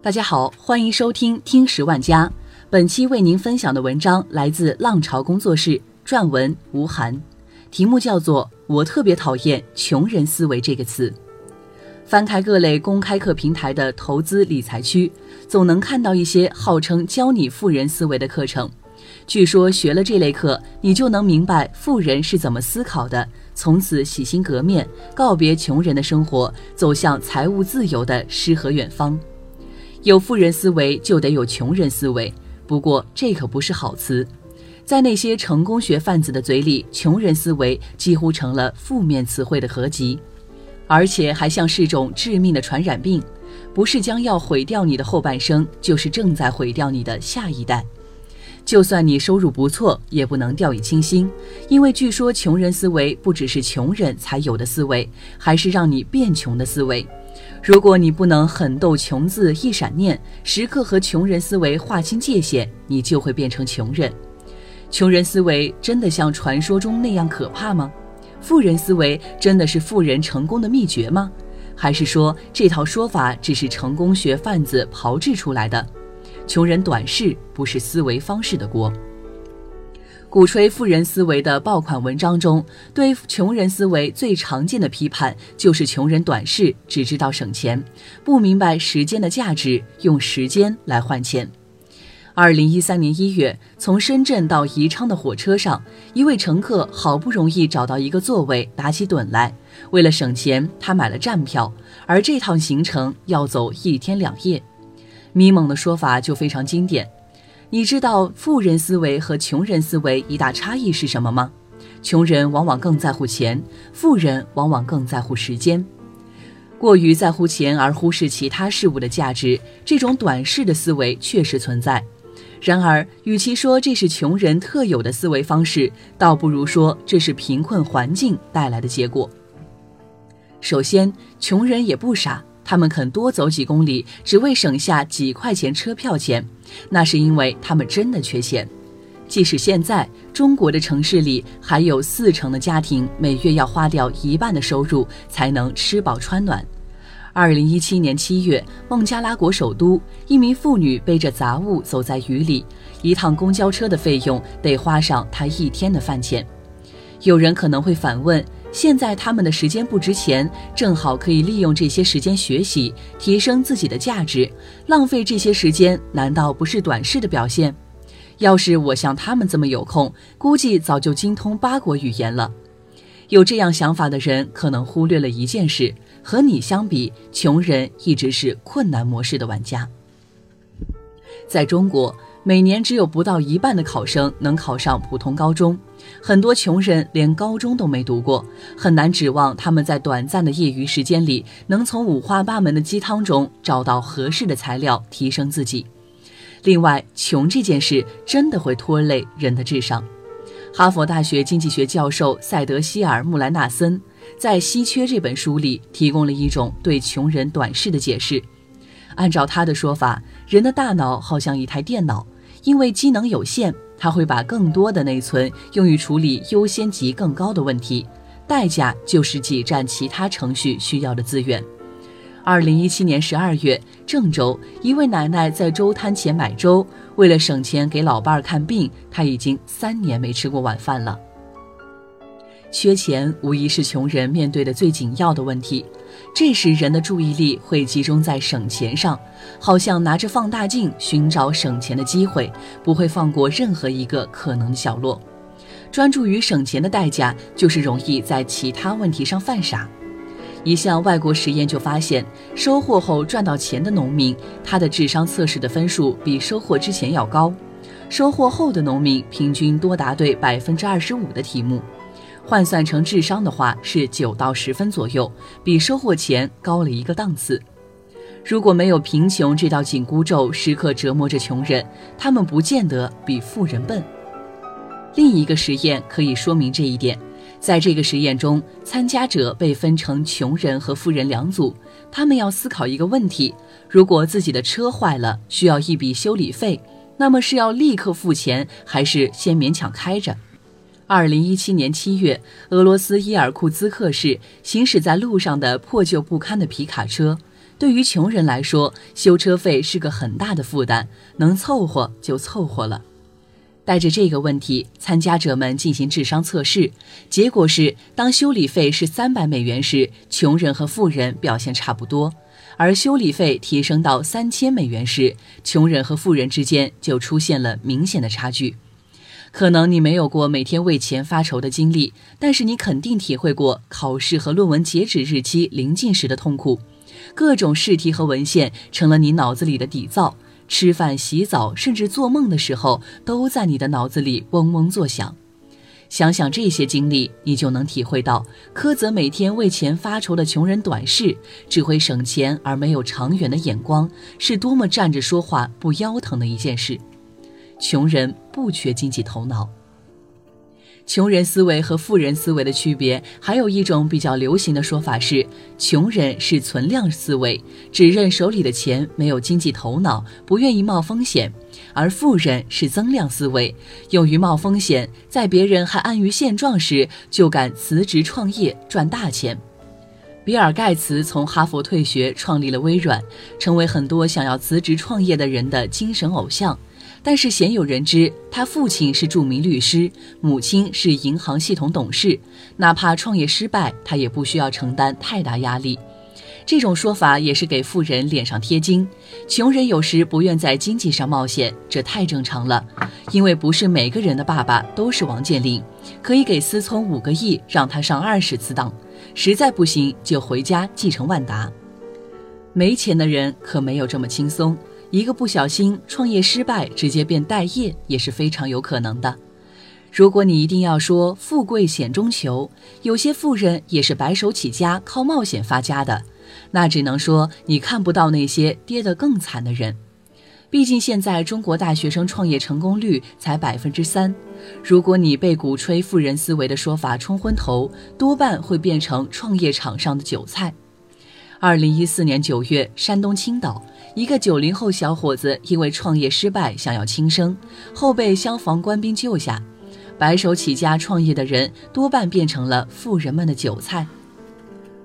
大家好，欢迎收听听十万家。本期为您分享的文章来自浪潮工作室，撰文吴涵，题目叫做《我特别讨厌“穷人思维”这个词》。翻开各类公开课平台的投资理财区，总能看到一些号称教你富人思维的课程。据说学了这类课，你就能明白富人是怎么思考的，从此洗心革面，告别穷人的生活，走向财务自由的诗和远方。有富人思维，就得有穷人思维。不过这可不是好词，在那些成功学贩子的嘴里，穷人思维几乎成了负面词汇的合集，而且还像是种致命的传染病，不是将要毁掉你的后半生，就是正在毁掉你的下一代。就算你收入不错，也不能掉以轻心，因为据说穷人思维不只是穷人才有的思维，还是让你变穷的思维。如果你不能狠斗穷字一闪念，时刻和穷人思维划清界限，你就会变成穷人。穷人思维真的像传说中那样可怕吗？富人思维真的是富人成功的秘诀吗？还是说这套说法只是成功学贩子炮制出来的？穷人短视不是思维方式的锅。鼓吹富人思维的爆款文章中，对穷人思维最常见的批判就是穷人短视，只知道省钱，不明白时间的价值，用时间来换钱。二零一三年一月，从深圳到宜昌的火车上，一位乘客好不容易找到一个座位，打起盹来。为了省钱，他买了站票，而这趟行程要走一天两夜。咪蒙的说法就非常经典。你知道富人思维和穷人思维一大差异是什么吗？穷人往往更在乎钱，富人往往更在乎时间。过于在乎钱而忽视其他事物的价值，这种短视的思维确实存在。然而，与其说这是穷人特有的思维方式，倒不如说这是贫困环境带来的结果。首先，穷人也不傻。他们肯多走几公里，只为省下几块钱车票钱，那是因为他们真的缺钱。即使现在中国的城市里还有四成的家庭每月要花掉一半的收入才能吃饱穿暖。二零一七年七月，孟加拉国首都，一名妇女背着杂物走在雨里，一趟公交车的费用得花上她一天的饭钱。有人可能会反问。现在他们的时间不值钱，正好可以利用这些时间学习，提升自己的价值。浪费这些时间，难道不是短视的表现？要是我像他们这么有空，估计早就精通八国语言了。有这样想法的人，可能忽略了一件事：和你相比，穷人一直是困难模式的玩家。在中国。每年只有不到一半的考生能考上普通高中，很多穷人连高中都没读过，很难指望他们在短暂的业余时间里能从五花八门的鸡汤中找到合适的材料提升自己。另外，穷这件事真的会拖累人的智商。哈佛大学经济学教授塞德希尔·穆莱纳森在《稀缺》这本书里提供了一种对穷人短视的解释。按照他的说法，人的大脑好像一台电脑。因为机能有限，它会把更多的内存用于处理优先级更高的问题，代价就是挤占其他程序需要的资源。二零一七年十二月，郑州一位奶奶在粥摊前买粥，为了省钱给老伴儿看病，她已经三年没吃过晚饭了。缺钱无疑是穷人面对的最紧要的问题，这时人的注意力会集中在省钱上，好像拿着放大镜寻找省钱的机会，不会放过任何一个可能的角落。专注于省钱的代价，就是容易在其他问题上犯傻。一项外国实验就发现，收获后赚到钱的农民，他的智商测试的分数比收获之前要高；收获后的农民平均多答对百分之二十五的题目。换算成智商的话是九到十分左右，比收获前高了一个档次。如果没有贫穷这道紧箍咒时刻折磨着穷人，他们不见得比富人笨。另一个实验可以说明这一点。在这个实验中，参加者被分成穷人和富人两组，他们要思考一个问题：如果自己的车坏了，需要一笔修理费，那么是要立刻付钱，还是先勉强开着？二零一七年七月，俄罗斯伊尔库茨克市行驶在路上的破旧不堪的皮卡车，对于穷人来说，修车费是个很大的负担，能凑合就凑合了。带着这个问题，参加者们进行智商测试，结果是，当修理费是三百美元时，穷人和富人表现差不多；而修理费提升到三千美元时，穷人和富人之间就出现了明显的差距。可能你没有过每天为钱发愁的经历，但是你肯定体会过考试和论文截止日期临近时的痛苦，各种试题和文献成了你脑子里的底噪。吃饭、洗澡，甚至做梦的时候，都在你的脑子里嗡嗡作响。想想这些经历，你就能体会到，苛责每天为钱发愁的穷人短视，只会省钱而没有长远的眼光，是多么站着说话不腰疼的一件事。穷人不缺经济头脑。穷人思维和富人思维的区别，还有一种比较流行的说法是：穷人是存量思维，只认手里的钱，没有经济头脑，不愿意冒风险；而富人是增量思维，勇于冒风险，在别人还安于现状时，就敢辞职创业赚大钱。比尔·盖茨从哈佛退学，创立了微软，成为很多想要辞职创业的人的精神偶像。但是鲜有人知，他父亲是著名律师，母亲是银行系统董事。哪怕创业失败，他也不需要承担太大压力。这种说法也是给富人脸上贴金。穷人有时不愿在经济上冒险，这太正常了。因为不是每个人的爸爸都是王健林，可以给思聪五个亿让他上二十次当，实在不行就回家继承万达。没钱的人可没有这么轻松。一个不小心创业失败，直接变待业也是非常有可能的。如果你一定要说富贵险中求，有些富人也是白手起家靠冒险发家的，那只能说你看不到那些跌得更惨的人。毕竟现在中国大学生创业成功率才百分之三，如果你被鼓吹富人思维的说法冲昏头，多半会变成创业场上的韭菜。二零一四年九月，山东青岛一个九零后小伙子因为创业失败，想要轻生，后被消防官兵救下。白手起家创业的人，多半变成了富人们的韭菜。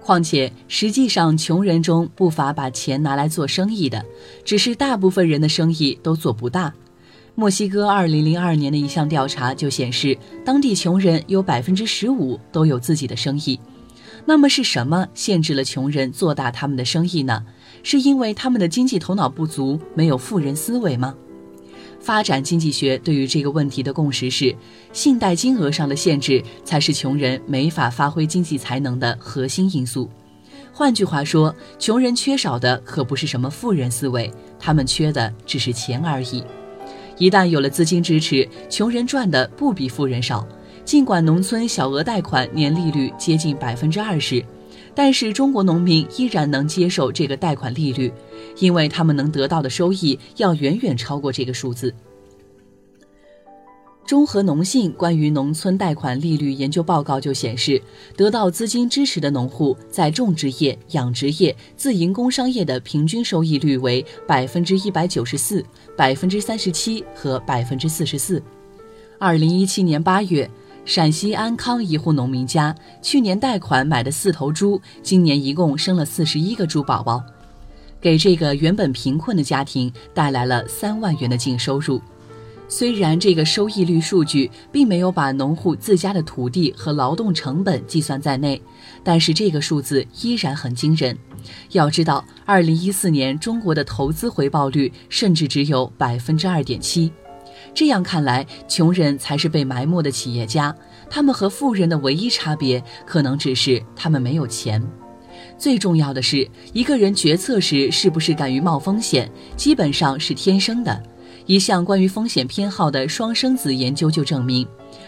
况且，实际上穷人中不乏把钱拿来做生意的，只是大部分人的生意都做不大。墨西哥二零零二年的一项调查就显示，当地穷人有百分之十五都有自己的生意。那么是什么限制了穷人做大他们的生意呢？是因为他们的经济头脑不足，没有富人思维吗？发展经济学对于这个问题的共识是，信贷金额上的限制才是穷人没法发挥经济才能的核心因素。换句话说，穷人缺少的可不是什么富人思维，他们缺的只是钱而已。一旦有了资金支持，穷人赚的不比富人少。尽管农村小额贷款年利率接近百分之二十，但是中国农民依然能接受这个贷款利率，因为他们能得到的收益要远远超过这个数字。中和农信关于农村贷款利率研究报告就显示，得到资金支持的农户在种植业、养殖业、自营工商业的平均收益率为百分之一百九十四、百分之三十七和百分之四十四。二零一七年八月。陕西安康一户农民家去年贷款买的四头猪，今年一共生了四十一个猪宝宝，给这个原本贫困的家庭带来了三万元的净收入。虽然这个收益率数据并没有把农户自家的土地和劳动成本计算在内，但是这个数字依然很惊人。要知道，二零一四年中国的投资回报率甚至只有百分之二点七。这样看来，穷人才是被埋没的企业家。他们和富人的唯一差别，可能只是他们没有钱。最重要的是，一个人决策时是不是敢于冒风险，基本上是天生的。一项关于风险偏好的双生子研究就证明，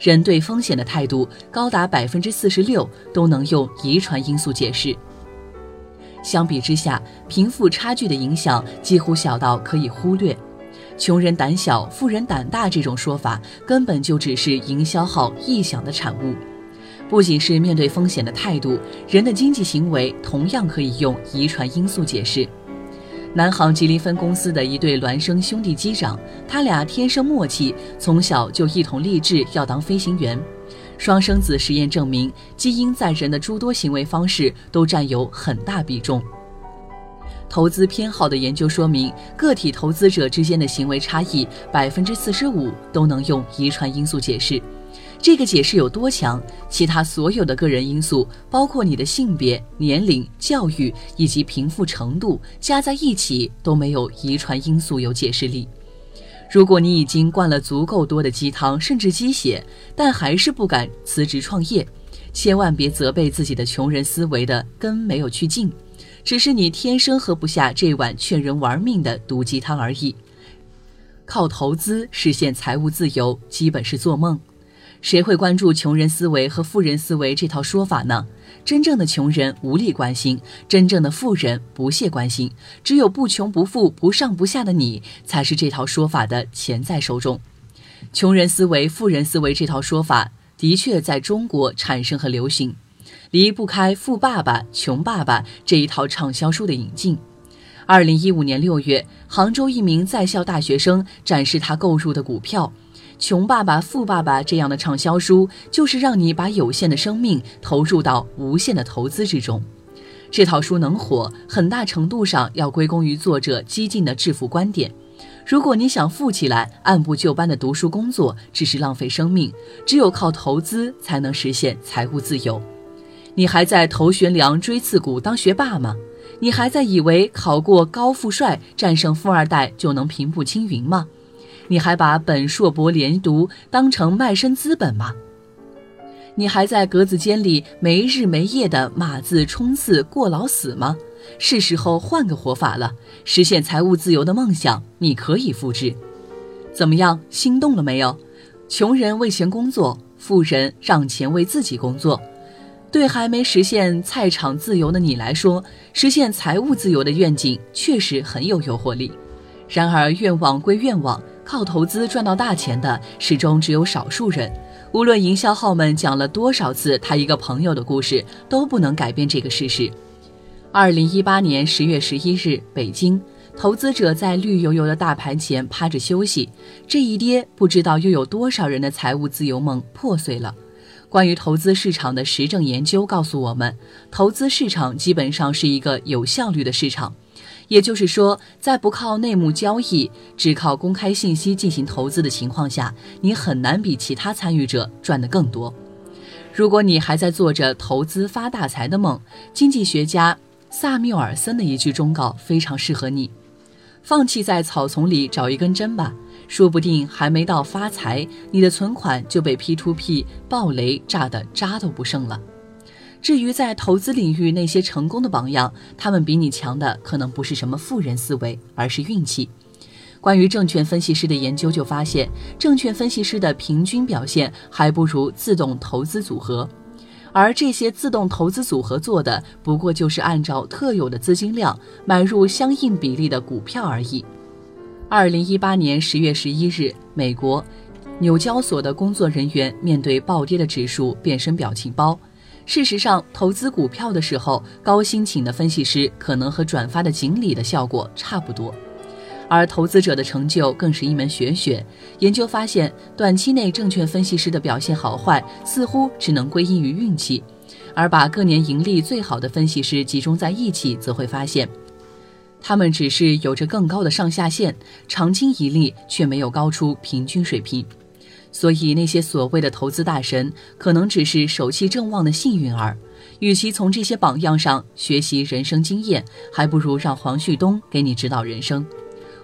人对风险的态度高达百分之四十六都能用遗传因素解释。相比之下，贫富差距的影响几乎小到可以忽略。穷人胆小，富人胆大，这种说法根本就只是营销号臆想的产物。不仅是面对风险的态度，人的经济行为同样可以用遗传因素解释。南航吉林分公司的一对孪生兄弟机长，他俩天生默契，从小就一同立志要当飞行员。双生子实验证明，基因在人的诸多行为方式都占有很大比重。投资偏好的研究说明，个体投资者之间的行为差异百分之四十五都能用遗传因素解释。这个解释有多强？其他所有的个人因素，包括你的性别、年龄、教育以及贫富程度，加在一起都没有遗传因素有解释力。如果你已经灌了足够多的鸡汤，甚至鸡血，但还是不敢辞职创业，千万别责备自己的穷人思维的根没有去尽，只是你天生喝不下这碗劝人玩命的毒鸡汤而已。靠投资实现财务自由，基本是做梦。谁会关注穷人思维和富人思维这套说法呢？真正的穷人无力关心，真正的富人不屑关心。只有不穷不富、不上不下的你，才是这套说法的潜在受众。穷人思维、富人思维这套说法的确在中国产生和流行，离不开《富爸爸穷爸爸》这一套畅销书的引进。二零一五年六月，杭州一名在校大学生展示他购入的股票。《穷爸爸富爸爸》这样的畅销书，就是让你把有限的生命投入到无限的投资之中。这套书能火，很大程度上要归功于作者激进的致富观点。如果你想富起来，按部就班的读书工作只是浪费生命，只有靠投资才能实现财务自由。你还在头悬梁锥刺股当学霸吗？你还在以为考过高富帅、战胜富二代就能平步青云吗？你还把本硕博连读当成卖身资本吗？你还在格子间里没日没夜的码字冲刺过劳死吗？是时候换个活法了，实现财务自由的梦想，你可以复制。怎么样，心动了没有？穷人为钱工作，富人让钱为自己工作。对还没实现菜场自由的你来说，实现财务自由的愿景确实很有诱惑力。然而，愿望归愿望。靠投资赚到大钱的始终只有少数人，无论营销号们讲了多少次他一个朋友的故事，都不能改变这个事实。二零一八年十月十一日，北京，投资者在绿油油的大盘前趴着休息，这一跌，不知道又有多少人的财务自由梦破碎了。关于投资市场的实证研究告诉我们，投资市场基本上是一个有效率的市场。也就是说，在不靠内幕交易，只靠公开信息进行投资的情况下，你很难比其他参与者赚得更多。如果你还在做着投资发大财的梦，经济学家萨缪尔森的一句忠告非常适合你：放弃在草丛里找一根针吧，说不定还没到发财，你的存款就被 P2P 暴雷炸得渣都不剩了。至于在投资领域那些成功的榜样，他们比你强的可能不是什么富人思维，而是运气。关于证券分析师的研究就发现，证券分析师的平均表现还不如自动投资组合，而这些自动投资组合做的不过就是按照特有的资金量买入相应比例的股票而已。二零一八年十月十一日，美国纽交所的工作人员面对暴跌的指数变身表情包。事实上，投资股票的时候，高薪请的分析师可能和转发的锦鲤的效果差不多，而投资者的成就更是一门玄学。研究发现，短期内证券分析师的表现好坏似乎只能归因于运气，而把各年盈利最好的分析师集中在一起，则会发现，他们只是有着更高的上下限，长期盈利却没有高出平均水平。所以，那些所谓的投资大神，可能只是手气正旺的幸运儿。与其从这些榜样上学习人生经验，还不如让黄旭东给你指导人生。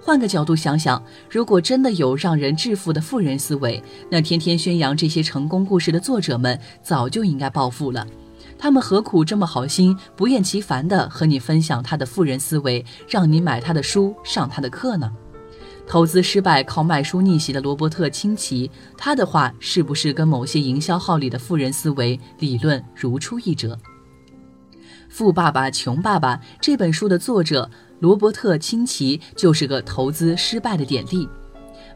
换个角度想想，如果真的有让人致富的富人思维，那天天宣扬这些成功故事的作者们，早就应该暴富了。他们何苦这么好心，不厌其烦地和你分享他的富人思维，让你买他的书，上他的课呢？投资失败靠卖书逆袭的罗伯特·清崎，他的话是不是跟某些营销号里的富人思维理论如出一辙？《富爸爸穷爸爸》这本书的作者罗伯特·清崎就是个投资失败的典例。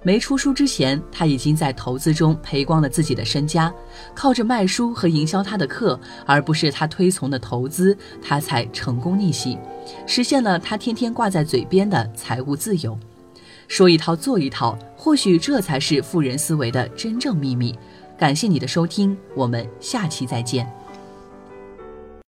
没出书之前，他已经在投资中赔光了自己的身家，靠着卖书和营销他的课，而不是他推崇的投资，他才成功逆袭，实现了他天天挂在嘴边的财务自由。说一套做一套，或许这才是富人思维的真正秘密。感谢你的收听，我们下期再见。